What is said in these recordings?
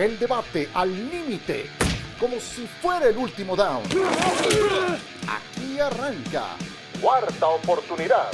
El debate al límite, como si fuera el último down. Aquí arranca. Cuarta oportunidad.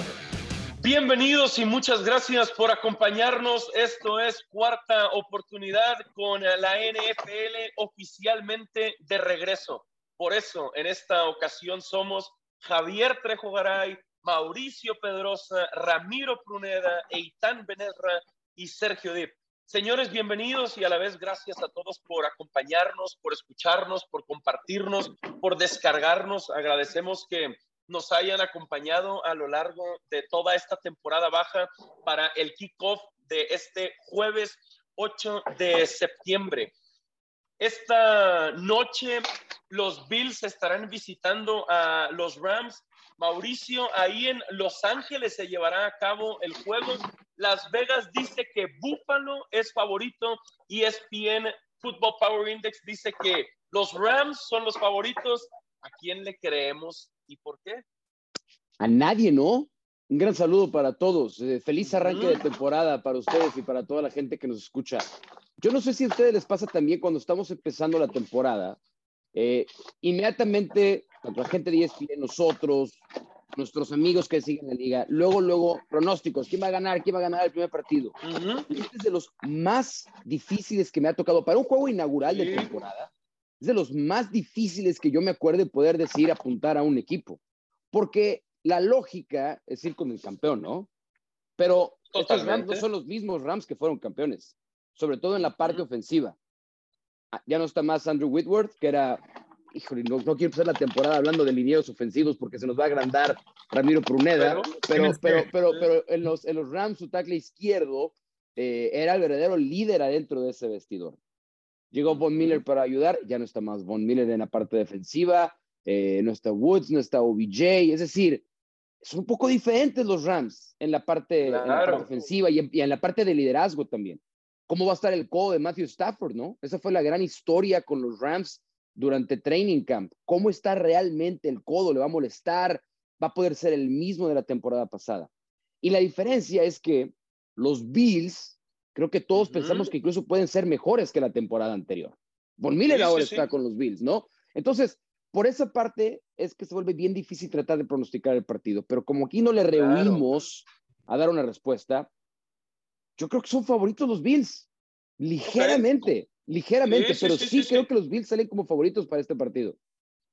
Bienvenidos y muchas gracias por acompañarnos. Esto es Cuarta Oportunidad con la NFL oficialmente de regreso. Por eso, en esta ocasión somos Javier Trejo Garay, Mauricio Pedrosa, Ramiro Pruneda, Eitan Benerra y Sergio Dip. Señores, bienvenidos y a la vez gracias a todos por acompañarnos, por escucharnos, por compartirnos, por descargarnos. Agradecemos que nos hayan acompañado a lo largo de toda esta temporada baja para el kickoff de este jueves 8 de septiembre. Esta noche los Bills estarán visitando a los Rams. Mauricio, ahí en Los Ángeles se llevará a cabo el juego. Las Vegas dice que Buffalo es favorito y ESPN Football Power Index dice que los Rams son los favoritos. ¿A quién le creemos y por qué? A nadie, ¿no? Un gran saludo para todos. Eh, feliz arranque de temporada para ustedes y para toda la gente que nos escucha. Yo no sé si a ustedes les pasa también cuando estamos empezando la temporada. Eh, inmediatamente, tanto la gente de ESPN, nosotros, nuestros amigos que siguen la liga, luego, luego, pronósticos, ¿quién va a ganar? ¿Quién va a ganar el primer partido? Este es de los más difíciles que me ha tocado para un juego inaugural de temporada. Es de los más difíciles que yo me acuerde poder decir apuntar a un equipo. Porque la lógica es ir con el campeón, ¿no? Pero estos Rams no son los mismos Rams que fueron campeones, sobre todo en la parte ofensiva. Ah, ya no está más Andrew Whitworth, que era, híjole, no, quiero empezar la temporada hablando de linieros ofensivos porque se nos va a agrandar Ramiro Pruneda, pero, pero, pero, pero, en, los, en los Rams su tackle izquierdo eh, era el verdadero líder adentro de ese vestidor. Llegó Von Miller para ayudar, ya no está más Von Miller en la parte defensiva, eh, no está Woods, no está OBJ, es decir, son un poco diferentes los Rams en la parte, ofensiva y en, la parte de liderazgo también. ¿Cómo va a estar el codo de Matthew Stafford, no? Esa fue la gran historia con los Rams durante training camp. ¿Cómo está realmente el codo? ¿Le va a molestar? ¿Va a poder ser el mismo de la temporada pasada? Y la diferencia es que los Bills, creo que todos pensamos que incluso pueden ser mejores que la temporada anterior. Von Miller ahora está con los Bills, ¿no? Entonces, por esa parte es que se vuelve bien difícil tratar de pronosticar el partido, pero como aquí no le reunimos a dar una respuesta, yo creo que son favoritos los Bills, ligeramente, ligeramente, pero sí, creo que los Bills salen como favoritos para este partido.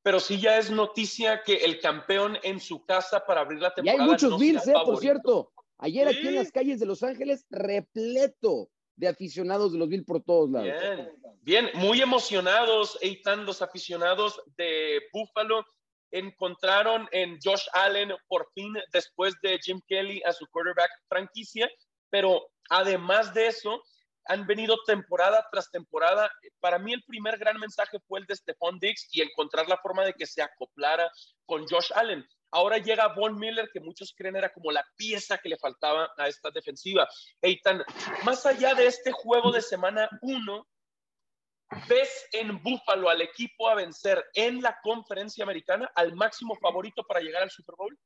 Pero sí ya es noticia que el campeón en su casa para abrir la temporada. Y hay muchos Bills, eh, por cierto. Ayer aquí en las calles de Los Ángeles, repleto de aficionados de los Bills por todos lados. Bien, bien, muy emocionados, Eitan, los aficionados de Buffalo encontraron en Josh Allen por fin después de Jim Kelly a su quarterback franquicia, pero además de eso, han venido temporada tras temporada. Para mí el primer gran mensaje fue el de Stephon Diggs y encontrar la forma de que se acoplara con Josh Allen. Ahora llega Von Miller, que muchos creen era como la pieza que le faltaba a esta defensiva. Eitan, más allá de este juego de semana 1, ¿ves en Buffalo al equipo a vencer en la conferencia americana al máximo favorito para llegar al Super Bowl?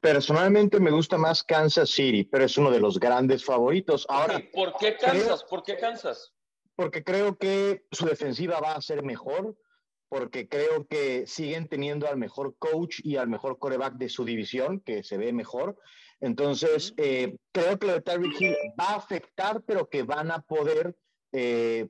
Personalmente me gusta más Kansas City, pero es uno de los grandes favoritos. Ahora, ¿por qué Kansas? ¿Por qué Kansas? Porque creo que su defensiva va a ser mejor porque creo que siguen teniendo al mejor coach y al mejor coreback de su división, que se ve mejor. Entonces, eh, creo que lo de Tyreek Hill va a afectar, pero que van a poder eh,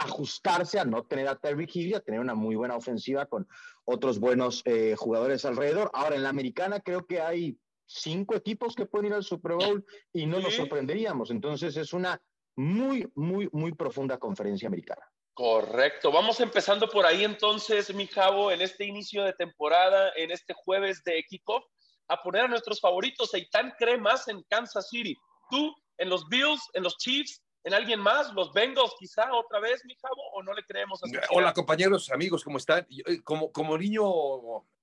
ajustarse a no tener a Tyreek Hill y a tener una muy buena ofensiva con otros buenos eh, jugadores alrededor. Ahora, en la americana creo que hay cinco equipos que pueden ir al Super Bowl y no nos sorprenderíamos. Entonces, es una muy, muy, muy profunda conferencia americana. Correcto. Vamos empezando por ahí entonces, mi Javo, en este inicio de temporada, en este jueves de kickoff, a poner a nuestros favoritos. Eitan cree más en Kansas City. ¿Tú en los Bills, en los Chiefs, en alguien más? ¿Los Bengals quizá otra vez, mi Javo? ¿O no le creemos? A Hola compañeros, amigos, ¿cómo están? Eh, como, como niño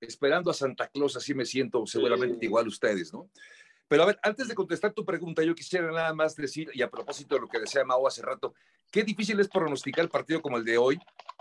esperando a Santa Claus, así me siento seguramente igual ustedes, ¿no? Pero a ver, antes de contestar tu pregunta, yo quisiera nada más decir, y a propósito de lo que decía Mau hace rato, qué difícil es pronosticar el partido como el de hoy,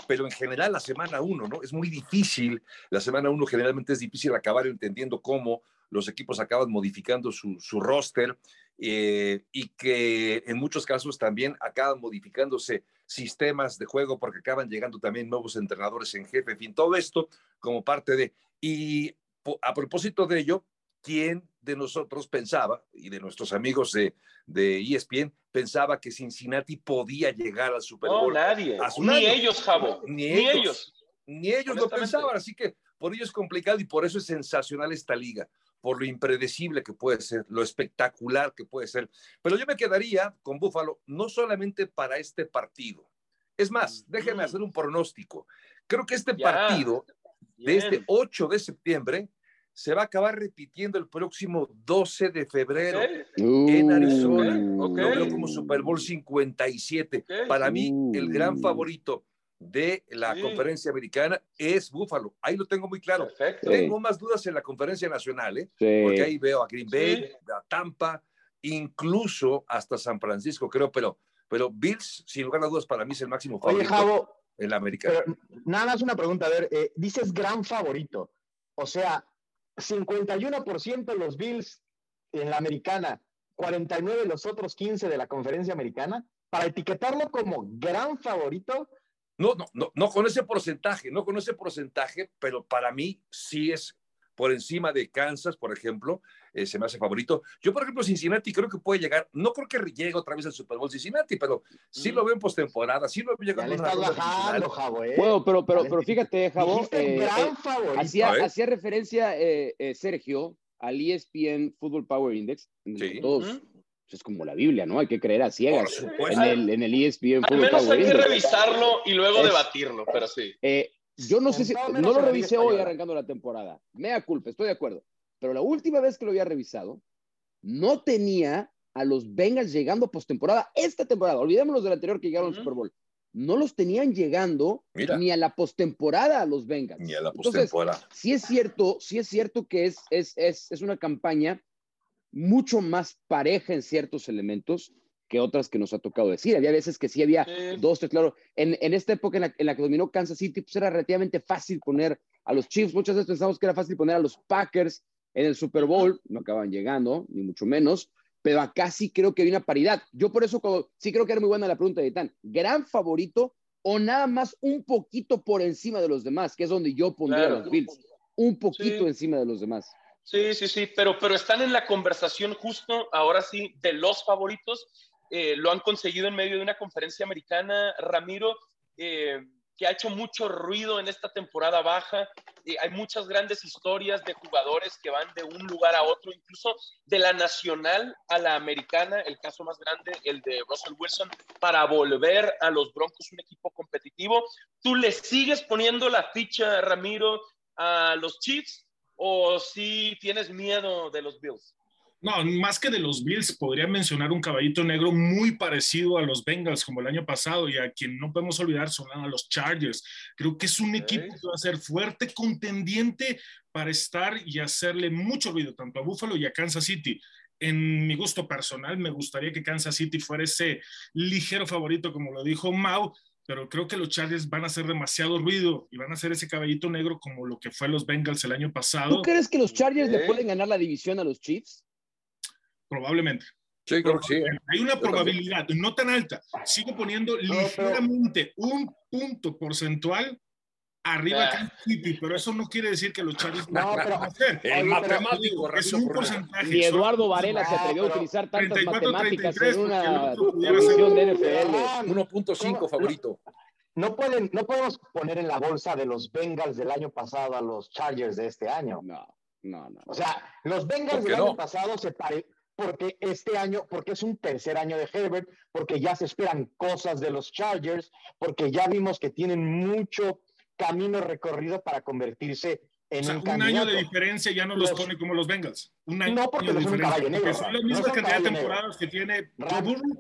pero en general la semana uno, ¿no? Es muy difícil, la semana uno generalmente es difícil acabar entendiendo cómo los equipos acaban modificando su, su roster eh, y que en muchos casos también acaban modificándose sistemas de juego porque acaban llegando también nuevos entrenadores en jefe, en fin, todo esto como parte de... Y a propósito de ello, ¿quién de nosotros pensaba, y de nuestros amigos de, de ESPN, pensaba que Cincinnati podía llegar al Super Bowl? No, nadie. Ni ellos, Javo. Ni, ellos. Ni ellos lo pensaban, así que por ello es complicado y por eso es sensacional esta liga, por lo impredecible que puede ser, lo espectacular que puede ser. Pero yo me quedaría con Buffalo no solamente para este partido. Es más, déjenme hacer un pronóstico. Creo que este partido de este 8 de septiembre se va a acabar repitiendo el próximo 12 de febrero en Arizona. Lo veo como Super Bowl 57. Para mí, el gran favorito de la conferencia americana es Buffalo. Ahí lo tengo muy claro. Tengo más dudas en la conferencia nacional, ¿eh? porque ahí veo a Green Bay, a Tampa, incluso hasta San Francisco, creo, pero, pero Bills, sin lugar a dudas, para mí es el máximo favorito en la americana. nada más una pregunta, a ver, eh, dices gran favorito, o sea, 51% los Bills en la americana, 49 los otros 15 de la conferencia americana, para etiquetarlo como gran favorito, no, no, no, no con ese porcentaje, no con ese porcentaje, pero para mí sí es por encima de Kansas, por ejemplo, eh, se me hace favorito. Yo, por ejemplo, Cincinnati creo que puede llegar, no creo que llegue otra vez al Super Bowl Cincinnati, pero sí lo veo en postemporada, sí lo veo llegando a bajando, Javo, ¿eh? Bueno, pero, pero, pero fíjate, Javo, eh, eh hacía, hacía, referencia Sergio al ESPN Football Power Index, sí. todos es como la Biblia, ¿no? Hay que creer a ciegas en el, en el ESPN. Al menos hay que revisarlo y luego debatirlo, pero sí. Eh, yo no sé si, no lo revisé hoy arrancando la temporada. Mea culpa, estoy de acuerdo. Pero la última vez que lo había revisado, no tenía a los Bengals llegando postemporada esta temporada. Olvidémonos del anterior que llegaron al Super Bowl. No los tenían llegando ni a la postemporada a los Bengals. Ni a la postemporada. Sí es cierto, sí es cierto que es, es, es, es una campaña mucho más pareja en ciertos elementos que otras que nos ha tocado decir. Había veces que sí había dos, tres, claro. En, en esta época en la, que dominó Kansas City, pues era relativamente fácil poner a los Chiefs. Muchas veces pensamos que era fácil poner a los Packers en el Super Bowl. No acaban llegando, ni mucho menos. Pero acá sí creo que hay una paridad. Yo por eso sí creo que era muy buena la pregunta de Tan. ¿Gran favorito o nada más un poquito por encima de los demás? Que es donde yo pondría a los Bills. Un poquito encima de los demás. Sí, sí, sí, pero, pero están en la conversación justo ahora sí de los favoritos. Eh, lo han conseguido en medio de una conferencia americana, Ramiro, eh, que ha hecho mucho ruido en esta temporada baja. Hay muchas grandes historias de jugadores que van de un lugar a otro, incluso de la nacional a la americana, el caso más grande, el de Russell Wilson, para volver a los Broncos un equipo competitivo. ¿Tú le sigues poniendo la ficha, Ramiro, a los Chiefs? O si tienes miedo de los Bills? No, más que de los Bills, podría mencionar un caballito negro muy parecido a los Bengals como el año pasado y a quien no podemos olvidar son a los Chargers. Creo que es un equipo que va a ser fuerte, contendiente para estar y hacerle mucho ruido tanto a Buffalo y a Kansas City. En mi gusto personal, me gustaría que Kansas City fuera ese ligero favorito, como lo dijo Mau, pero creo que los Chargers van a hacer demasiado ruido y van a hacer ese caballito negro como lo que fue los Bengals el año pasado. ¿Tú crees que los Chargers le pueden ganar la división a los Chiefs? Probablemente. Sí, creo que sí. Hay una probabilidad, no tan alta. Sigo poniendo ligeramente un punto porcentual arriba de Kansas City, pero eso no quiere decir que los Chargers no, pero, a hacer. El matemático es un porcentaje. Ni Eduardo Varela se atrevió a utilizar tantas matemáticas en una división de NFL. 1.5 favorito. No, pueden, no podemos poner en la bolsa de los Bengals del año pasado a los Chargers de este año. No, no, no. O sea, los Bengals del año pasado se pare, porque este año, porque es un tercer año de Herbert, porque ya se esperan cosas de los Chargers, porque ya vimos que tienen mucho camino recorrido para convertirse en un, un año de diferencia ya no los, pone como los Bengals. Un año no, porque de son un caballo negro. Son la misma cantidad de temporadas que tiene.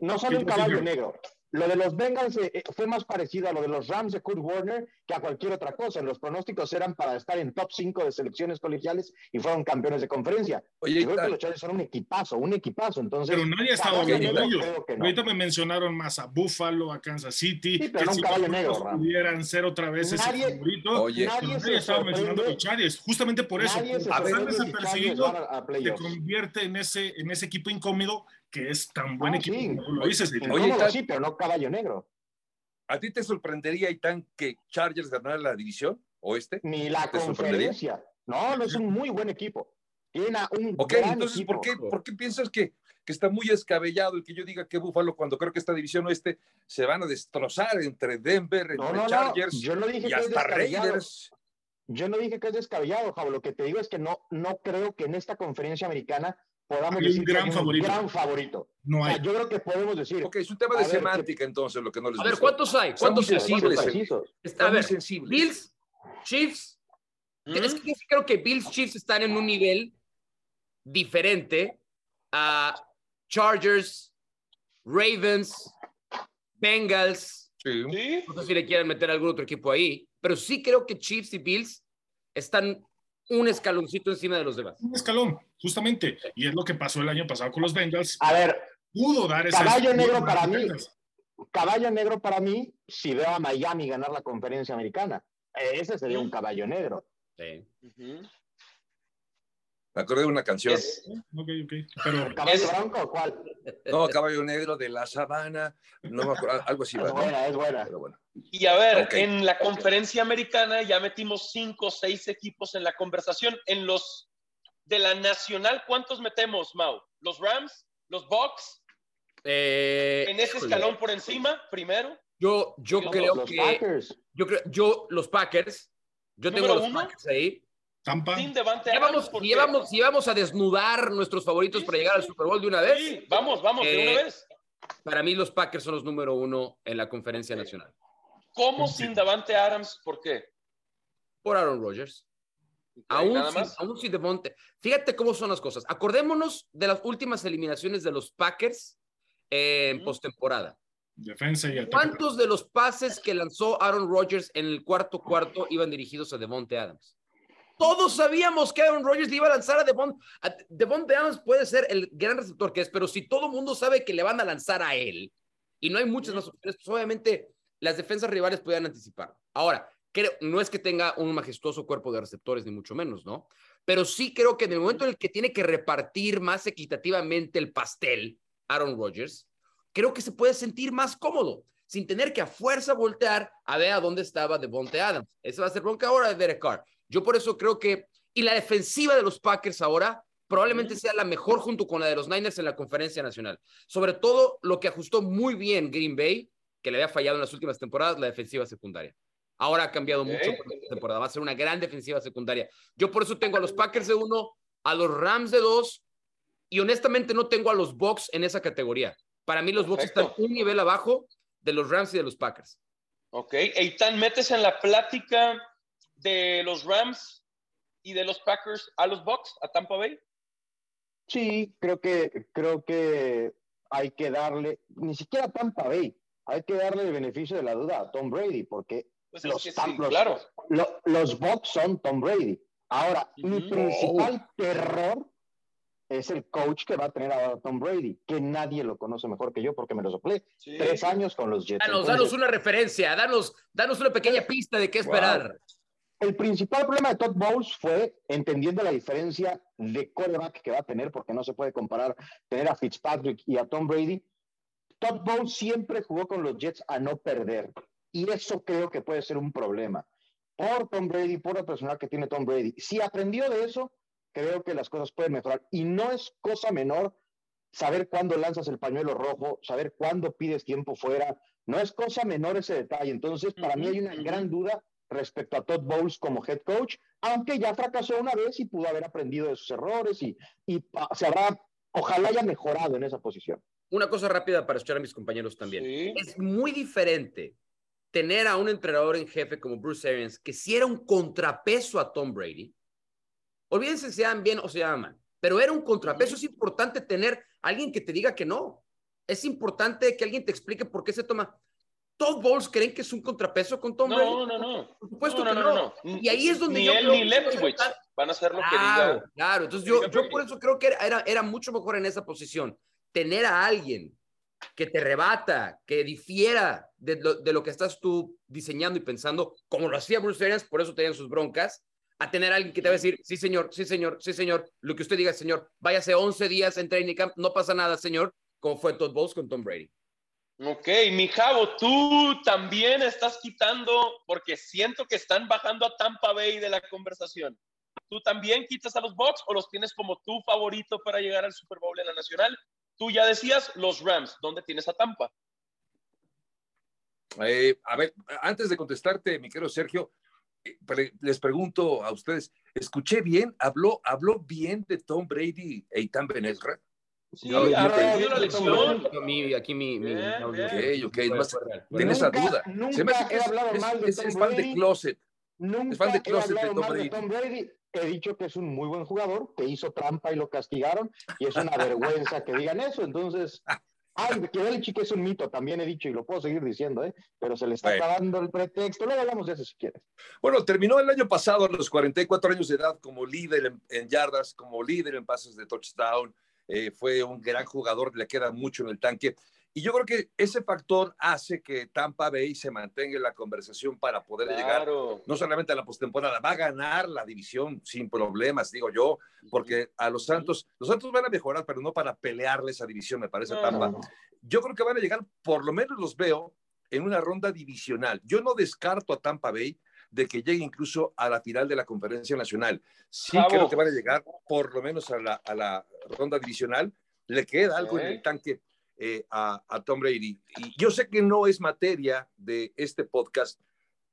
no son un caballo negro. Lo de los Bengals eh, eh, fue más parecido a lo de los Rams de Kurt Warner que a cualquier otra cosa. Los pronósticos eran para estar en top 5 de selecciones colegiales y fueron campeones de conferencia. Oye, Yo creo que los Chargers son un equipazo, un equipazo. Entonces, pero nadie estaba hablando de ellos. Ahorita me mencionaron más a Buffalo, a Kansas City. Sí, pero que un caballo negro. Pudieran ser otra vez nadie, ese favorito. Oye, nadie, estaba mencionando a los Chargers. Justamente por eso. A ver, desapercibido, te convierte en ese, en ese equipo incómodo que es tan buen ah, equipo. Sí. Lo dices, Oye, sí, pero no caballo negro. ¿A ti te sorprendería, Itán, que Chargers ganara la división oeste? Ni la conferencia. No, no es un muy buen equipo. Tiene un Ok, entonces, ¿por, qué, ¿por qué piensas que, que está muy escabellado el que yo diga que Búfalo, cuando creo que esta división oeste se van a destrozar entre Denver, entre Chargers Yo no dije y hasta Raiders? Yo no dije que es descabellado, Javo. Lo que te digo es que no, no creo que en esta conferencia americana podamos decir un gran que favorito. un gran favorito. No hay. yo creo que podemos decir. Ok, es un tema de semántica, entonces, lo que no les A ver, ¿cuántos hay? ¿Cuántos sensibles? a ver, sensibles. Bills, Chiefs. Es que creo que Bills, Chiefs están en un nivel diferente a Chargers, Ravens, Bengals. Sí. No sé si le quieren meter algún otro equipo ahí, pero sí creo que Chiefs y Bills están un escaloncito encima de los demás. Un escalón, justamente. Y es lo que pasó el año pasado con los Bengals. A ver, pudo dar ese caballo negro para mí. Caballo negro para mí, si veo a Miami ganar la conferencia americana. Ese sería un caballo negro. Sí. Me acordé de una canción. Pero... ¿Caballo blanco o cuál? No, Caballo Negro de la Sabana. No me acuerdo, algo así. Es buena, es buena. Pero bueno. Y a ver, en la conferencia americana ya metimos cinco o seis equipos en la conversación. En los de la nacional, ¿cuántos metemos, Mau? ¿Los Rams? ¿Los Bucks? Eh, en ese escalón por encima, primero. Yo, yo creo los que. Packers. Yo creo, yo, los Packers. Yo tengo los Packers ahí. Tampa. Sin vamos, y vamos, a desnudar nuestros favoritos para llegar al Super Bowl de una vez. Sí, vamos, vamos, de una eh, vez. Para mí los Packers son los número uno en la conferencia nacional. ¿Cómo sin Davante Adams? ¿Por qué? Por Aaron Rodgers. aún, sin, aún sin Devonte. Fíjate cómo son las cosas. Acordémonos de las últimas eliminaciones de los Packers en postemporada. Defensa y ¿Cuántos de los pases que lanzó Aaron Rodgers en el cuarto cuarto iban dirigidos a Devonte Adams? Todos sabíamos que Aaron Rodgers le iba a lanzar a Devon. A Devon Adams puede ser el gran receptor que es, pero si todo el mundo sabe que le van a lanzar a él y no hay muchas más opciones, pues obviamente las defensas rivales pueden anticipar. Ahora, no es que tenga un majestuoso cuerpo de receptores, ni mucho menos, ¿no? Pero sí creo que en el momento en el que tiene que repartir más equitativamente el pastel, Aaron Rodgers, creo que se puede sentir más cómodo, sin tener que a fuerza voltear a ver a dónde estaba Devonte Adams. Ese va a ser bronca ahora de Derek Carr. Yo por eso creo que, y la defensiva de los Packers ahora probablemente sea la mejor junto con la de los Niners en la conferencia nacional. Sobre todo lo que ajustó muy bien Green Bay, que le había fallado en las últimas temporadas, la defensiva secundaria. Ahora ha cambiado mucho por esta temporada. Va a ser una gran defensiva secundaria. Yo por eso tengo a los Packers de uno, a los Rams de dos, y honestamente no tengo a los Bucks en esa categoría. Para mí los Bucks están un nivel abajo de los Rams y de los Packers. Ok, Eitan, metes en la plática de los Rams y de los Packers a los Bucks, a Tampa Bay? Sí, creo que, creo que hay que darle, ni siquiera a Tampa Bay, hay que darle el beneficio de la duda a Tom Brady, porque pues los, claro. los, Bucks son Tom Brady. Ahora, mi principal terror es el coach que va a tener a Tom Brady, que nadie lo conoce mejor que yo porque me lo soplé. Tres años con los Jets. Danos, danos una referencia, danos, danos una pequeña pista de qué esperar. El principal problema de Todd Bowles fue entendiendo la diferencia de quarterback que va a tener, porque no se puede comparar tener a Fitzpatrick y a Tom Brady. Todd Bowles siempre jugó con los Jets a no perder, y eso creo que puede ser un problema por Tom Brady, por la personal que tiene Tom Brady. Si aprendió de eso, creo que las cosas pueden mejorar. Y no es cosa menor saber cuándo lanzas el pañuelo rojo, saber cuándo pides tiempo fuera. No es cosa menor ese detalle. Entonces, para mí hay una gran duda respecto a Todd Bowles como head coach, aunque ya fracasó una vez y pudo haber aprendido de sus errores y, y se habrá, ojalá haya mejorado en esa posición. Una cosa rápida para escuchar a mis compañeros también. Es muy diferente tener a un entrenador en jefe como Bruce Arians, que si era un contrapeso a Tom Brady, olvídense si sean bien o se mal, pero era un contrapeso, es importante tener alguien que te diga que no. es importante que alguien te explique por qué se toma. ¿Todd Bowles creen que es un contrapeso con Tom Brady? No, no, no. Por supuesto No, no, que no, no. no. Y ahí es donde ni yo él creo ni que- Leftwich van a hacer lo que Claro, diga. claro. Entonces que yo, yo por eso creo que era, era, era mucho mejor en esa posición. Tener a alguien que te rebata, que difiera de lo, de lo que estás tú diseñando y pensando, como lo hacía Bruce Arians, por eso tenían sus broncas, a tener a alguien que te va a decir, sí señor, sí señor, sí señor, lo que usted diga, señor, váyase 11 días en training camp, no pasa nada, señor, como fue Todd Bowles con Tom Brady. Ok, mi Javo, tú también estás quitando, porque siento que están bajando a Tampa Bay de la conversación. ¿Tú también quitas a los Bucks o los tienes como tu favorito para llegar al Super Bowl en la Nacional? Tú ya decías los Rams, ¿dónde tienes a Tampa? Eh, a ver, antes de contestarte, mi querido Sergio, eh, les pregunto a ustedes, ¿escuché bien? ¿Habló, habló bien de Tom Brady e Itan Benesra? Sí, Yo- la lección. Aquí mi... mi Bien, audio. bien. Ok, ok, es más- Fue real. Tengo esa Nunca- duda. Se me hace nunca que he es, hablado es- mal de es- Tom es fan de Brady. closet. Nunca Es fan de he closet de hablado Tom mal de Brady. Tom Brady. He dicho que es un muy buen jugador, que hizo trampa y lo castigaron, y es una vergüenza que digan eso. Entonces, ay, que Belichick es un mito, también he dicho, y lo puedo seguir diciendo, ¿eh? pero se le está Bueno. acabando el pretexto. Luego hablamos de eso si quieres. Bueno, terminó el año pasado a los 44 años de edad como líder en, en yardas, como líder en pases de touchdown. Eh, fue un gran jugador, le queda mucho en el tanque. Y yo creo que ese factor hace que Tampa Bay se mantenga en la conversación para poder llegar no solamente a la postemporada, va a ganar la división sin problemas, digo yo, porque a los Santos, los Santos van a mejorar, pero no para pelearle esa división, me parece No, Tampa. no. Yo creo que van a llegar, por lo menos los veo, en una ronda divisional. Yo no descarto a Tampa Bay de que llegue incluso a la final de la conferencia nacional. Sí Cabo. creo que van a llegar por lo menos a la, a la ronda divisional. Le queda algo en el tanque eh, a, a Tom Brady. Y yo sé que no es materia de este podcast,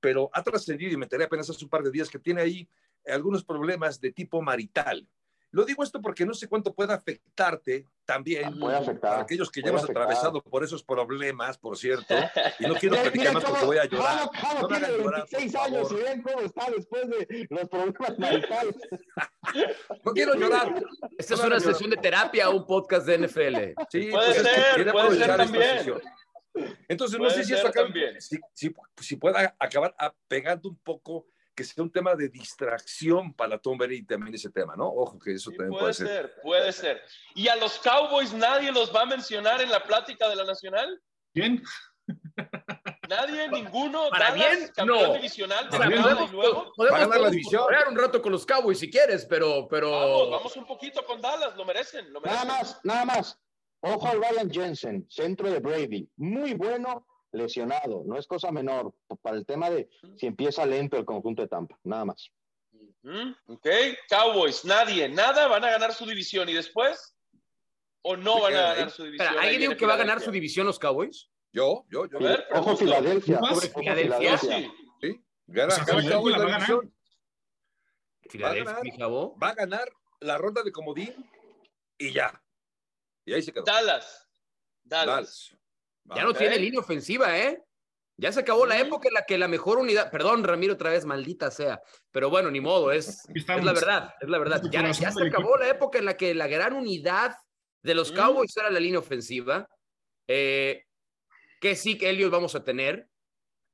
pero ha trascendido y me enteré apenas hace un par de días que tiene ahí algunos problemas de tipo marital. Lo digo esto porque no sé cuánto puede afectarte también Puede afectar. para aquellos que hemos afectar. atravesado por esos problemas, por cierto, y no quiero platicar más porque voy a llorar. Javo No tiene hagan llorar, por 26 años y ven cómo está después de los problemas maritales. No quiero llorar. Esta es una sesión de terapia o un podcast de NFL. Sí, Puede pues ser, puede ser aprovechar esta también. sesión. Entonces, no Puede sé si esto acaba- si, si- si pueda acabar a- pegando un poco, que sea un tema de distracción para Tom Brady también ese tema, ¿no? Ojo, que eso Sí, también puede ser, puede ser. ¿Y a los Cowboys nadie los va a mencionar en la plática de la Nacional? Bien, ¿Nadie? ¿Ninguno? Para ¿Dallas, bien, campeón no. divisional Para bien. entrada y luego? Podemos, Va a ganar la podemos división. un rato con los Cowboys si quieres, pero, pero Vamos, vamos un poquito con Dallas, lo merecen, lo Nada merecen. más, nada más. Ojo al Ryan Jensen, centro de Brady. Muy bueno, lesionado. No es cosa menor para el tema de si empieza lento el conjunto de Tampa. Nada más. Ok, Cowboys, nadie, nada, van a ganar su división y después, o no van a queda ganar ahí. su división. Espera, ¿alguien dijo que va a ganar su división los Cowboys? Yo, yo, yo. A ver, Ojo. Filadelfia. Ojo Filadelfia. Sí. Sí, gana, O sea, gana Filadelfia Cowboys la la va a ganar. división. Filadelfia. Va a ganar la ronda de comodín y ya. Y ahí se quedó. Dallas. Dallas. Dallas. Ya no tiene línea ofensiva, ¿eh? Ya se acabó la época en la que la mejor unidad, perdón, Ramiro, otra vez, maldita sea, pero bueno, ni modo, es, es la verdad, es la verdad. Ya, se acabó la época en la que la gran unidad de los Mm. Cowboys era la línea ofensiva. Eh, que sí que Elliot vamos a tener.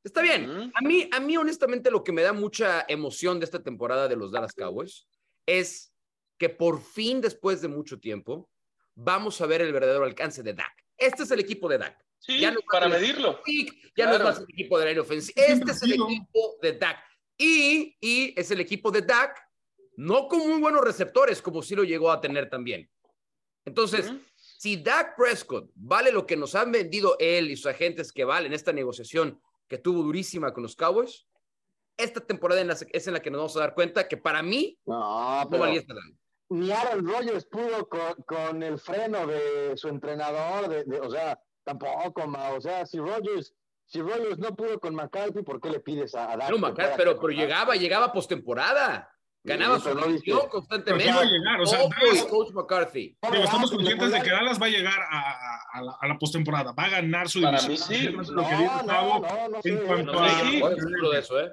Está bien. Mm. A mí, a mí, honestamente, lo que me da mucha emoción de esta temporada de los Dallas Cowboys es que por fin, después de mucho tiempo, vamos a ver el verdadero alcance de Dak. Este es el equipo de Dak. Sí, Ya no- para medirlo. Pick, ya Claro. no es más el equipo de la línea ofensiva. Este es el equipo de Dak. Y, y es el equipo de Dak, no con muy buenos receptores, como sí lo llegó a tener también. Entonces, Mm. si Dak Prescott vale lo que nos han vendido él y sus agentes que valen esta negociación que tuvo durísima con los Cowboys, esta temporada en la- es en la que nos vamos a dar cuenta que para mí No, no valía esta lana. ni Aaron Rodgers pudo con, con el freno de su entrenador. De, de- o sea, tampoco, ma. O sea, si Rodgers, si Rodgers no pudo con McCarthy, ¿por qué le pides a, a Dak Macar- pueda pero, pero McCarthy? llegaba, llegaba postemporada. Ganaba Sí, su no división viste. constantemente. Pero ¿quién va a llegar? O sea, Ojo, Dallas- y Coach McCarthy. Digo, estamos Ah, conscientes de que Dallas va a llegar a, a- a la, a la postemporada, va a ganar su Para división. mí sí. No, lo que dice no, no, no en cuanto No, a- de eso, ¿eh?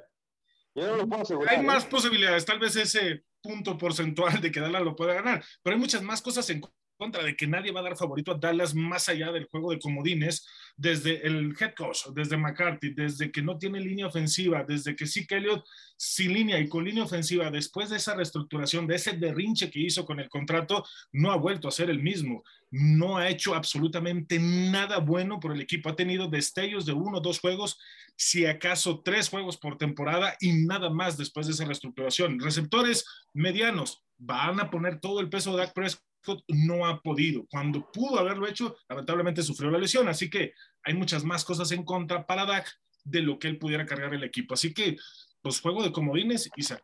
Yo no lo puedo asegurar. Hay ¿eh? más posibilidades, tal vez ese punto porcentual de que Dallas lo pueda ganar, pero hay muchas más cosas en contra de que nadie va a dar favorito a Dallas más allá del juego de comodines, desde el head coach, desde McCarthy, desde que no tiene línea ofensiva, desde que sí Elliott sin línea y con línea ofensiva, después de esa reestructuración, de ese derrinche que hizo con el contrato, no ha vuelto a ser el mismo. No ha hecho absolutamente nada bueno por el equipo. Ha tenido destellos de uno o dos juegos, si acaso tres juegos por temporada y nada más después de esa reestructuración. Receptores medianos, van a poner todo el peso de Dak Prescott no ha podido. Cuando pudo haberlo hecho, lamentablemente sufrió la lesión. Así que hay muchas más cosas en contra para Dak de lo que él pudiera cargar el equipo. Así que, pues juego de comodines y se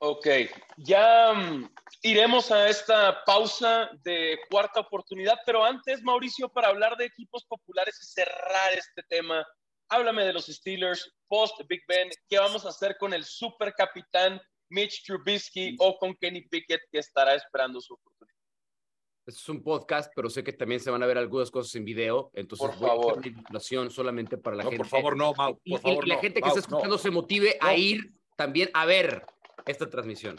Ok, ya mm, iremos a esta pausa de cuarta oportunidad, pero antes, Mauricio, para hablar de equipos populares y cerrar este tema, háblame de los Steelers post Big Ben, ¿qué vamos a hacer con el super capitán Mitch Trubisky o con Kenny Pickett que estará esperando su oportunidad? Este es un podcast, pero sé que también se van a ver algunas cosas en video, entonces por favor. a solamente para la gente. Por favor, no, Mau, por favor, y, la gente que está escuchando se motive a ir también a ver esta transmisión.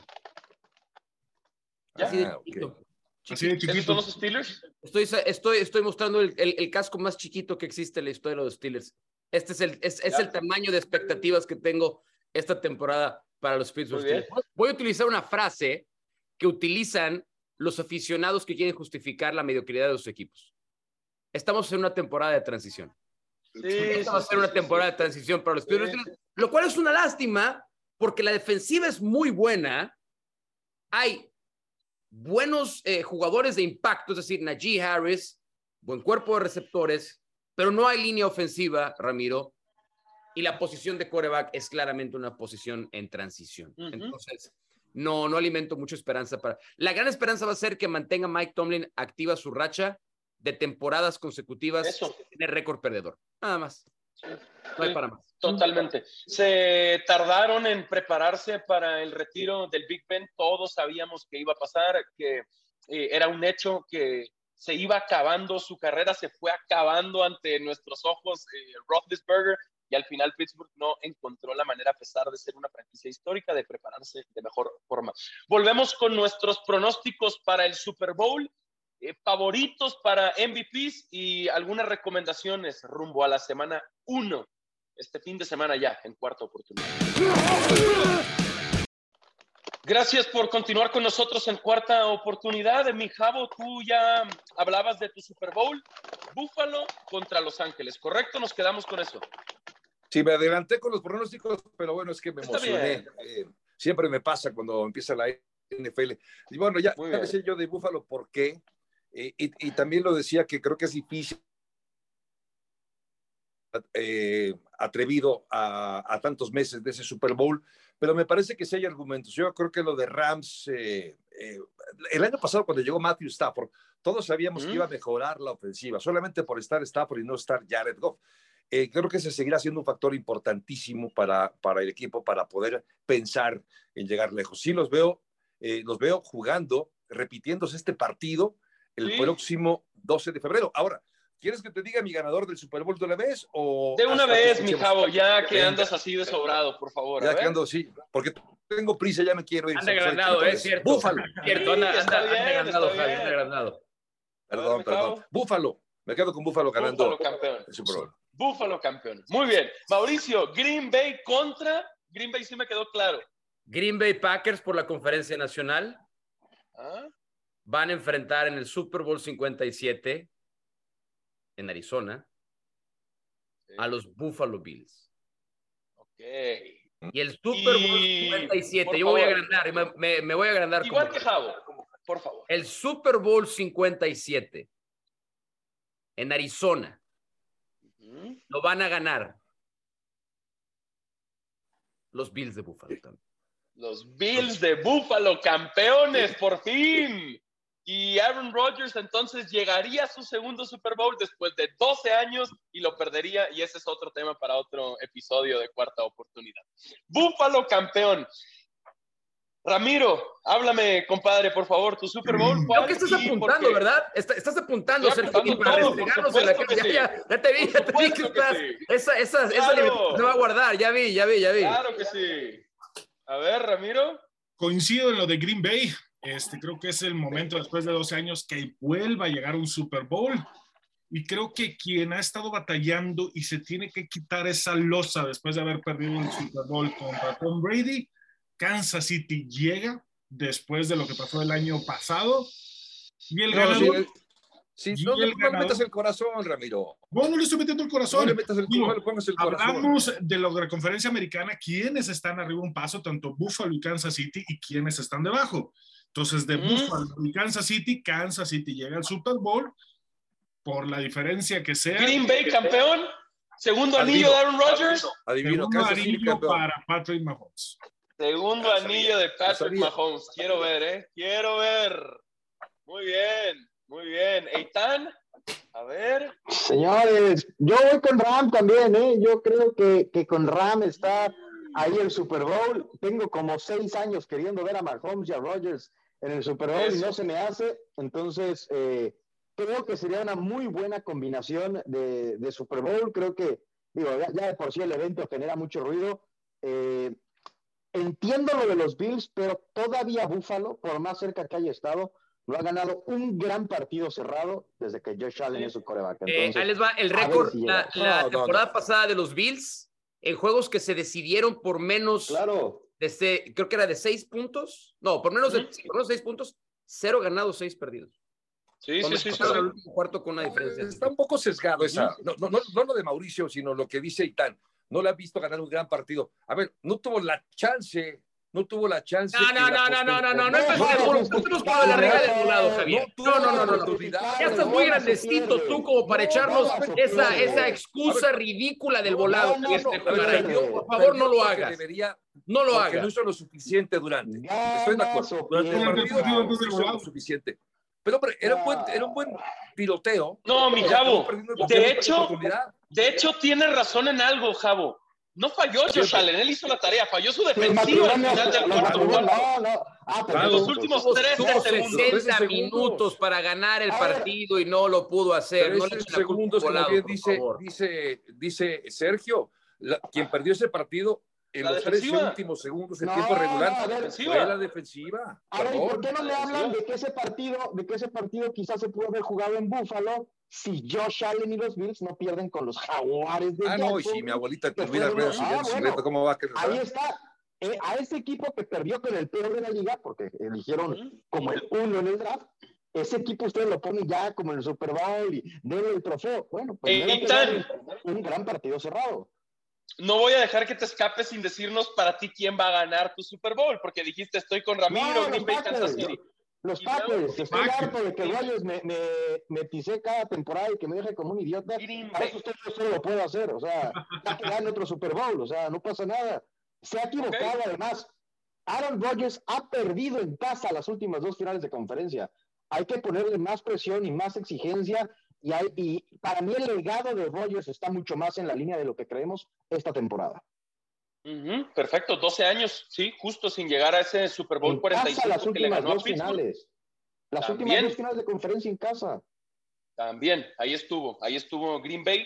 Así de ah, chiquito. Así de chiquito. son los Steelers? Estoy, estoy, estoy mostrando el, el, casco más chiquito que existe en la historia de los Steelers. Este es el, es, es el tamaño de expectativas que tengo esta temporada para los Pittsburgh Steelers. Voy a utilizar una frase que utilizan los aficionados que quieren justificar la mediocridad de los equipos. Estamos en una temporada de transición. Sí, Esta va a ser una temporada de transición para los Steelers, lo cual es una lástima porque la defensiva es muy buena. Hay buenos eh, jugadores de impacto, es decir, Najee Harris, buen cuerpo de receptores, pero no hay línea ofensiva, Ramiro y la posición de coreback es claramente una posición en transición. Entonces, no, no alimento mucha esperanza para... La gran esperanza va a ser que mantenga Mike Tomlin activa su racha de temporadas consecutivas Eso. el récord perdedor. Nada más. No hay para más. Totalmente. Se tardaron en prepararse para el retiro del Big Ben. Todos sabíamos que iba a pasar, que eh, era un hecho que se iba acabando su carrera, se fue acabando ante nuestros ojos. Eh, Roethlisberger y al final Pittsburgh no encontró la manera, a pesar de ser una franquicia histórica, de prepararse de mejor forma. Volvemos con nuestros pronósticos para el Super Bowl, eh, favoritos para MVPs y algunas recomendaciones rumbo a la semana 1, este fin de semana ya, en cuarta oportunidad. Gracias por continuar con nosotros en cuarta oportunidad. Mi Javo, tú ya hablabas de tu Super Bowl. Búfalo contra Los Ángeles, ¿correcto? Nos quedamos con eso. Sí, me adelanté con los pronósticos, pero bueno, es que me emocioné. Eh, siempre me pasa cuando empieza la NFL. Y bueno, ya, decía yo de Búfalo por qué. Eh, y, también lo decía que creo que es difícil eh, atrevido a, tantos meses de ese Super Bowl, pero me parece que sí hay argumentos. Yo creo que lo de Rams, el año pasado cuando llegó Matthew Stafford, todos sabíamos que iba a mejorar la ofensiva, solamente por estar Stafford y no estar Jared Goff. Eh, creo que se seguirá siendo un factor importantísimo para, para el equipo para poder pensar en llegar lejos. Sí, los veo, eh, los veo jugando, repitiéndose este partido el próximo 12 de febrero. Ahora, ¿quieres que te diga mi ganador del Super Bowl de una vez? O de una vez, mi Javo, ya que andas así de sobrado, por favor. Ya que ando, sí, porque tengo prisa, ya me quiero ir. Anda agrandado, es cierto. Búfalo. Cierto, anda, anda, agrandado, Javi, anda agrandado. Perdón, perdón. Búfalo. Me quedo con Búfalo ganando Búfalo campeón. el Super Bowl. Búfalo campeón. Muy bien. Mauricio, Green Bay contra. Green Bay sí me quedó claro. Green Bay Packers por la conferencia nacional. ¿Ah? Van a enfrentar en el Super Bowl 57 en Arizona a los Buffalo Bills. Ok. Y el Super Bowl 57, yo voy a agrandar, me, voy a agrandar. Igual que Javo, por favor. El Super Bowl 57 en Arizona lo van a ganar los Bills de Buffalo Los Bills de Buffalo, campeones, por fin. Y Aaron Rodgers entonces llegaría a su segundo Super Bowl después de 12 años y lo perdería. Y ese es otro tema para otro episodio de cuarta oportunidad. Buffalo campeón. Ramiro, háblame, compadre, por favor, tu Super Bowl. Creo que estás apuntando, ¿verdad? estás apuntando, Sergio, para restregarnos en la cara. Ya, ya, ya, te vi, ya te vi que estás. Esa, esa, esa va a guardar, ya vi, ya vi, ya vi. Claro que sí. A ver, Ramiro. Coincido en lo de Green Bay. Este, creo que es el momento después de 12 años que vuelva a llegar un Super Bowl. Y creo que quien ha estado batallando y se tiene que quitar esa losa después de haber perdido un Super Bowl contra Tom Brady, Kansas City llega después de lo que pasó el año pasado. Y el No, ganador. sí, Y sí, no, no, el no le ganador- metas el corazón, Ramiro. No, no le estoy metiendo el No corazón. le metas el Digo, no le el corazón. Hablamos de lo de la conferencia americana, quiénes están arriba un paso, tanto Buffalo y Kansas City, y quiénes están debajo. Entonces, de Mm. Buffalo y Kansas City, Kansas City llega al Super Bowl por la diferencia que sea. Green Bay campeón, segundo Adivino. anillo de Aaron Rodgers, Adivino, Segundo Kansas City anillo campeón. para Patrick Mahomes. Segundo Ya sabía, anillo de Patrick. Mahomes. Quiero ver, ¿eh? Quiero ver. Muy bien, muy bien. Eitan, a ver. Señores, yo voy con Ram también, ¿eh? Yo creo que, que con Ram está ahí el Super Bowl. Tengo como seis años queriendo ver a Mahomes y a Rodgers en el Super Bowl y no se me hace. Entonces, eh, creo que sería una muy buena combinación de, de Super Bowl. Creo que, digo, ya, ya de por sí el evento genera mucho ruido. Eh, entiendo lo de los Bills, pero todavía Buffalo, por más cerca que haya estado, no ha ganado un gran partido cerrado desde que Josh Allen Sí. es su coreback. Eh, Entonces, ahí les va el récord. si La, la No, no, temporada no. pasada de los Bills, en juegos que se decidieron por menos, claro. de se- creo que era de seis puntos. No, por menos de, sí, por menos seis puntos, cero ganados, seis perdidos. Sí, sí, Cuando sí, sí. cuarto con una diferencia. Está un poco sesgado esa. No, no, no, no lo de Mauricio, sino lo que dice Itán. No le ha visto ganar un gran partido. A ver, no tuvo la chance. No tuvo la chance. No, no, no, no, no, no, no, no de puro, no por la regla del lado, Javier. No, No, no, no, no, no. Ya estás muy grandecito tú como para No, echarnos no, no, esa, no, esa no. excusa ridícula del no, volado no, no, este no, Por favor, no lo hagas. No lo porque no hagas. hizo lo suficiente durante. Estoy de acuerdo. Durante el partido no hizo lo suficiente. Pero hombre, era un buen, era un buen tiroteo. No, mi Javo. De hecho, de hecho, tiene razón en algo, Javo. No falló Josh. Allen, él hizo la tarea, falló su defensiva al final del los cuarto cuarto. no, no. Ah, Claro. Los últimos Tuvo 13 tuvo segundos. 60 13 minutos para ganar el partido y no lo pudo hacer. No le 13 echen la culpa segundos, como bien dice, dice, dice Sergio, la- quien perdió ese partido en La los defensiva. 13 últimos segundos en No, tiempo regular a ver. fue la defensiva. A ver, ¿y ¿por qué no me hablan de que ese partido, de que ese partido quizás se pudo haber jugado en Búfalo si Josh Allen y los Bills no pierden con los Jaguares de Ah, no, y si mi abuelita tuviera ruedas Ah, bueno. ¿cómo va a? Ahí está. Eh, a ese equipo que perdió con el peor de la liga, porque eligieron como el uno en el draft, ese equipo usted lo pone ya como en el Super Bowl y denle el trofeo. Bueno, pues Eh, un gran partido cerrado. No voy a dejar que te escapes sin decirnos para ti quién va a ganar tu Super Bowl, porque dijiste estoy con Ramiro, No, Green los Bay, Kansas Packers, City. Los Packers, estoy Packers. harto de que Rogers me, me, me pisé cada temporada y que me deje como un idiota. Green A Bay. eso usted no solo lo puede hacer, o sea, ya que gane otro Super Bowl, o sea, no pasa nada. Se ha equivocado además. Aaron Rodgers ha perdido en casa las últimas dos finales de conferencia. Hay que ponerle más presión y más exigencia. Y, hay- y para mí el legado de Rodgers está mucho más en la línea de lo que creemos esta temporada. Ujú, perfecto, 12 años, sí, justo sin llegar a ese Super Bowl En casa 45 las que le últimas ganó dos finales. Las También. últimas dos finales de conferencia en casa. También, ahí estuvo, ahí estuvo Green Bay.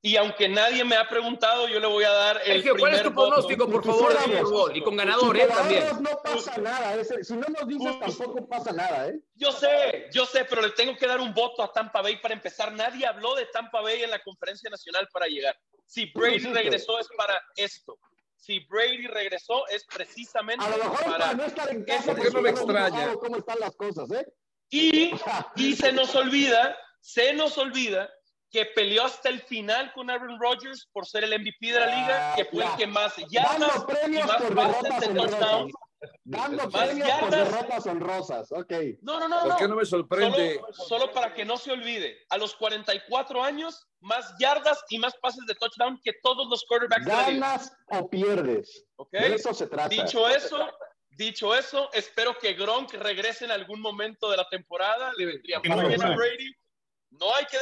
Y aunque nadie me ha preguntado, yo le voy a dar el Sergio, ¿cuál es tu voto. pronóstico, por favor, de Bowl? Y con ganador, Si ¿eh? por También. no pasa nada. si no nos dices, tampoco pasa nada, ¿eh? Yo sé, yo sé, pero le tengo que dar un voto a Tampa Bay para empezar. Nadie habló de Tampa Bay en la conferencia nacional para llegar. Si Brady regresó es para esto. Si Brady regresó es precisamente A lo mejor para para... no estar en casa. ¿Por qué no me porque extraña? ¿Cómo están las cosas, eh? Y, y se nos olvida, se nos olvida que peleó hasta el final con Aaron Rodgers por ser el MVP de la liga, que fue el que más yardas Dando y premios más por pases derrotas de honrosas. touchdown. Dando Más premios por yardas. derrotas honrosas. Ok. No, no, no, ¿Por no. qué no me sorprende? Solo, solo para que no se olvide, a los 44 años, más yardas y más pases de touchdown que todos los quarterbacks de la liga. Ganas o pierdes. ¿ok? De eso se trata. Dicho eso, dicho eso, espero que Gronk regrese en algún momento de la temporada. Le vendría muy bien a. Brady. No hay que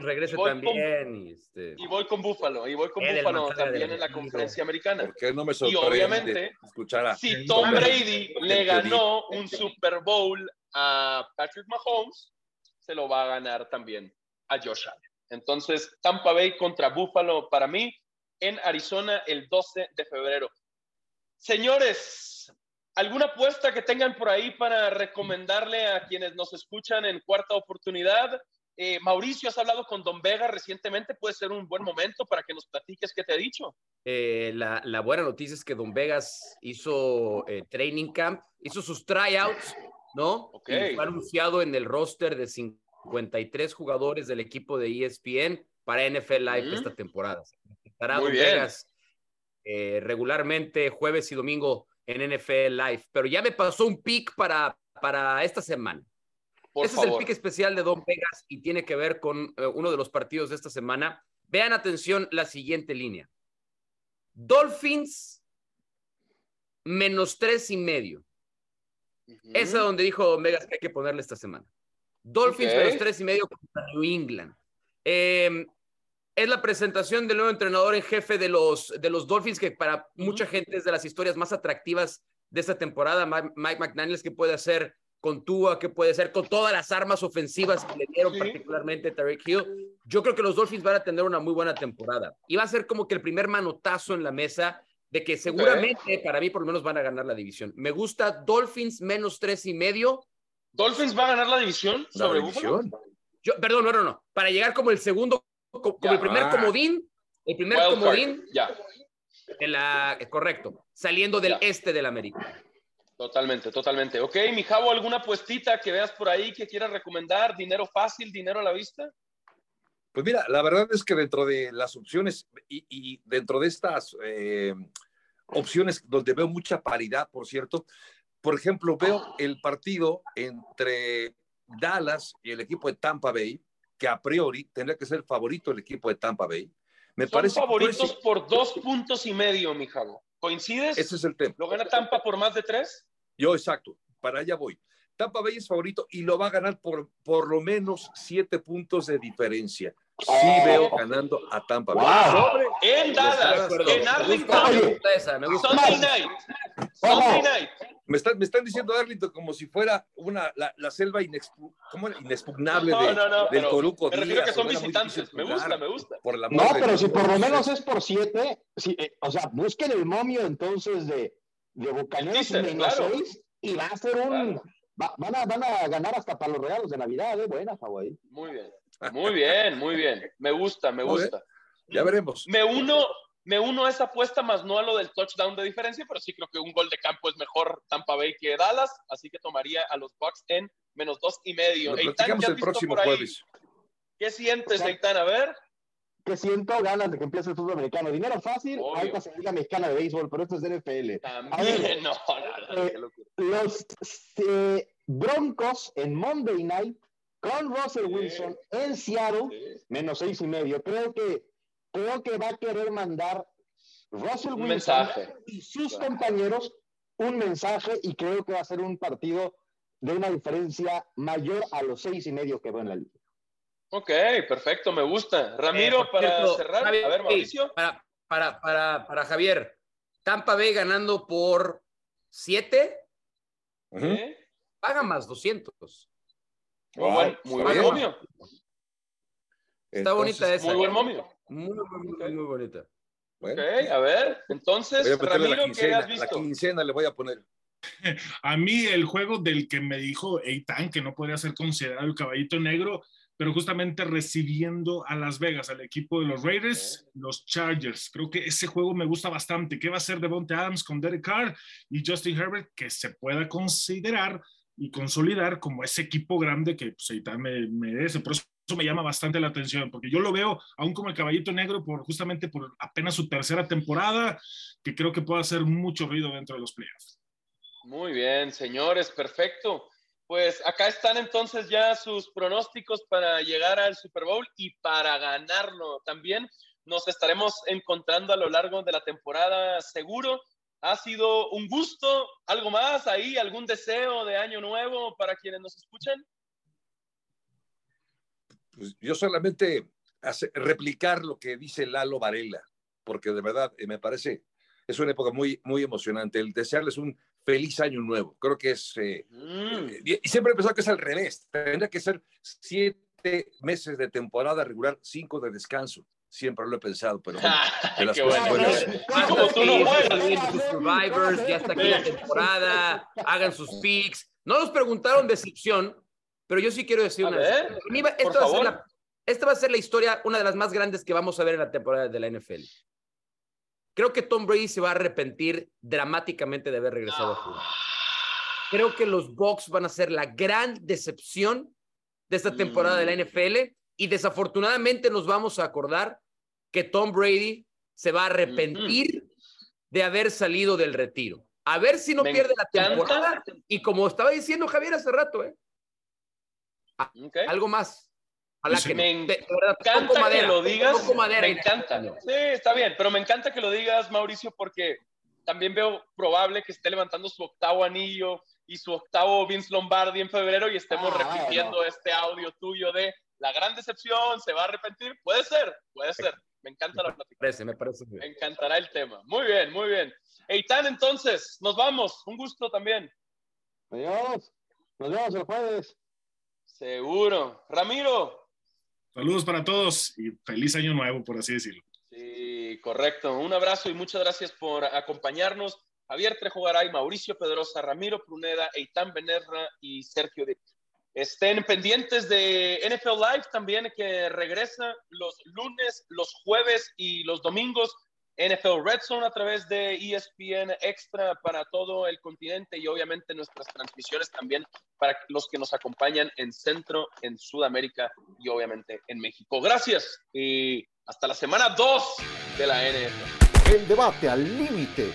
regrese Y voy con- también. y este, y voy con Buffalo, y voy con Edelman Buffalo salga también en la conferencia americana. ¿Por qué no me Y sorprende obviamente, escuchar a si Tom Brady le ganó un Super Bowl a Patrick Mahomes, se lo va a ganar también a Josh Allen. Entonces, Tampa Bay contra Buffalo para mí en Arizona el 12 de febrero. Señores, ¿Alguna apuesta que tengan por ahí para recomendarle a quienes nos escuchan en cuarta oportunidad? Eh, Mauricio, has hablado con Don Vega recientemente, puede ser un buen momento para que nos platiques qué te ha dicho. Eh, la, la, buena noticia es que Don Vegas hizo eh, training camp, hizo sus tryouts, ¿no? Okay. Y fue anunciado en el roster de 53 jugadores del equipo de ESPN para NFL Live Mm. esta temporada. Estará Muy Don bien. Vegas regularmente jueves y domingo en NFL Live, pero ya me pasó un pick para, para esta semana. Por Ese favor. es el pick especial de Don Vegas y tiene que ver con eh, uno de los partidos de esta semana. Vean atención la siguiente línea. Dolphins menos tres y medio. Esa es donde dijo Don Vegas que hay que ponerle esta semana. Dolphins menos tres y medio contra New England. Eh, es la presentación del nuevo entrenador en jefe de los, de los Dolphins, que para mucha gente es de las historias más atractivas de esta temporada. Mike McDaniels, que puede hacer con Tua, que puede hacer con todas las armas ofensivas que le dieron, Sí. particularmente Tarek Hill. Yo creo que los Dolphins van a tener una muy buena temporada. Y va a ser como que el primer manotazo en la mesa de que seguramente, para mí por lo menos, van a ganar la división. Me gusta Dolphins menos tres y medio. ¿Dolphins va a ganar la división La sobre división. Buffalo? Yo, perdón, no, no, no. Para llegar como el segundo, co- como, el primer Ah. comodín, el primer Wild comodín, Ya, en la, eh, correcto, saliendo del Ya. este de la América. Totalmente, totalmente. Ok, mi Javo, ¿alguna puestita que veas por ahí que quieras recomendar? ¿Dinero fácil, dinero a la vista? Pues mira, la verdad es que dentro de las opciones y, y dentro de estas eh, opciones donde veo mucha paridad, por cierto, por ejemplo, veo el partido entre Dallas y el equipo de Tampa Bay, que a priori tendría que ser favorito el equipo de Tampa Bay. Me Son parece favoritos por dos puntos y medio, mi Javo. ¿Coincides? ese es el tema. ¿Lo gana Tampa por más de tres? Yo, exacto, para allá voy. Tampa Bay es favorito y lo va a ganar por por lo menos siete puntos de diferencia. Sí Oh. veo ganando a Tampa Bay. Wow. Sobre En Dallas, en Arlington, me gusta esa, me gusta. Sunday night. Sunday night. Me están, me están diciendo Arlington como si fuera una, la, la selva inexpu- ¿cómo era? inexpugnable No, de, no, no, del pero Coruco Me refiero a que son visitantes. Me gusta, me gusta. Por No, pero si por lo menos es por siete, sí, eh, o sea, busquen el momio entonces de, de Bucaneros menos claro. seis y va a ser un... Claro. va- van, a, van a ganar hasta para los regalos de Navidad, ¿eh? Buena, Hawái. Muy bien. Muy bien, muy bien. Me gusta, me gusta. Ya veremos. Me uno, me uno a esa apuesta, más no a lo del touchdown de diferencia, pero sí creo que un gol de campo es mejor Tampa Bay que Dallas, así que tomaría a los Bucks en menos dos y medio. Lo Eitan, ¿qué el próximo jueves. ¿Qué sientes, O sea, Eitan? A ver. ¿Qué siento? Ganas de que empiece el fútbol americano. Dinero fácil, Obvio. alta liga mexicana de béisbol, pero esto es de NFL. También, A ver, no, no, no, eh, qué locura. Los eh, Broncos en Monday Night con Russell Sí. Wilson en Seattle, Sí. menos seis y medio. Creo que, creo que va a querer mandar Russell Un Wilson mensaje. y sus compañeros un mensaje y creo que va a ser un partido de una diferencia mayor a los seis y medio que veo en la liga. Ok, perfecto, me gusta. Ramiro, Eh, por para cierto, cerrar. A ver, Mauricio. Para, para, para, para Javier, Tampa Bay ganando por 7, Ujú. ¿Eh? paga más 200. Muy buen, muy buen momio. Está Entonces, bonita esa. Muy buen momio. Muy, muy, muy, muy bonita. bueno, Ok, a ver. Entonces, a la Ramiro, ¿qué quincena. has La visto? quincena le voy a poner. A mí el juego del que me dijo Eitan que no podría ser considerado el caballito negro, pero justamente recibiendo a Las Vegas, al equipo de los Raiders, los Chargers. Creo que ese juego me gusta bastante. ¿Qué va a hacer Devonte Adams con Derek Carr y Justin Herbert? Que se pueda considerar y consolidar como ese equipo grande que pues, me merece. Por eso me llama bastante la atención, porque yo lo veo aún como el caballito negro por justamente por apenas su tercera temporada, que creo que puede hacer mucho ruido dentro de los playoffs. Muy bien, señores, perfecto. Pues acá están entonces ya sus pronósticos para llegar al Super Bowl y para ganarlo también. Nos estaremos encontrando a lo largo de la temporada seguro. Ha sido un gusto. ¿Algo más ahí? ¿Algún deseo de año nuevo para quienes nos escuchan? Pues yo solamente hace- replicar lo que dice Lalo Varela, porque de verdad eh, me parece, es una época muy, muy emocionante. El desearles un feliz año nuevo. Creo que es, eh, Mm, y y siempre he pensado que es al revés. Tendría que ser siete meses de temporada regular, cinco de descanso. Siempre lo he pensado, pero bueno, Qué bueno. como tú no Survivors, ya está aquí la temporada, hagan sus picks. No nos preguntaron decepción, pero yo sí quiero decir una ver, esta va a ser la historia, una de las más grandes que vamos a ver en la temporada de la NFL. Creo que Tom Brady se va a arrepentir dramáticamente de haber regresado a jugar. Creo que los Bucks van a ser la gran decepción de esta temporada de la mm. NFL y desafortunadamente nos vamos a acordar que Tom Brady se va a arrepentir de haber salido del retiro. A ver si no pierde la temporada. Y como estaba diciendo Javier hace rato, ¿eh? algo más. que me encanta que lo digas. me encanta. Sí, está bien, pero me encanta que lo digas, Mauricio, porque también veo probable que esté levantando su octavo anillo y su octavo Vince Lombardi en febrero y estemos ah, repitiendo este audio tuyo de la gran decepción, se va a arrepentir. Puede ser, puede ser. Me encanta la plática. Me parece, me parece Me encantará el tema. Muy bien, muy bien. Eitan, entonces, nos vamos. Un gusto también. Adiós. Nos vemos el jueves. Seguro. Ramiro. Saludos para todos y feliz año nuevo, por así decirlo. Sí, correcto. Un abrazo y muchas gracias por acompañarnos. Javier Trejogaray, Mauricio Pedrosa, Ramiro Pruneda, Eitan Benerra y Sergio de Estén pendientes de NFL Live también que regresa los lunes, los jueves y los domingos. NFL Red Zone a través de ESPN Extra para todo el continente y obviamente nuestras transmisiones también para los que nos acompañan en Centro, en Sudamérica y obviamente en México. Gracias y hasta la semana 2 de la NFL. El debate al límite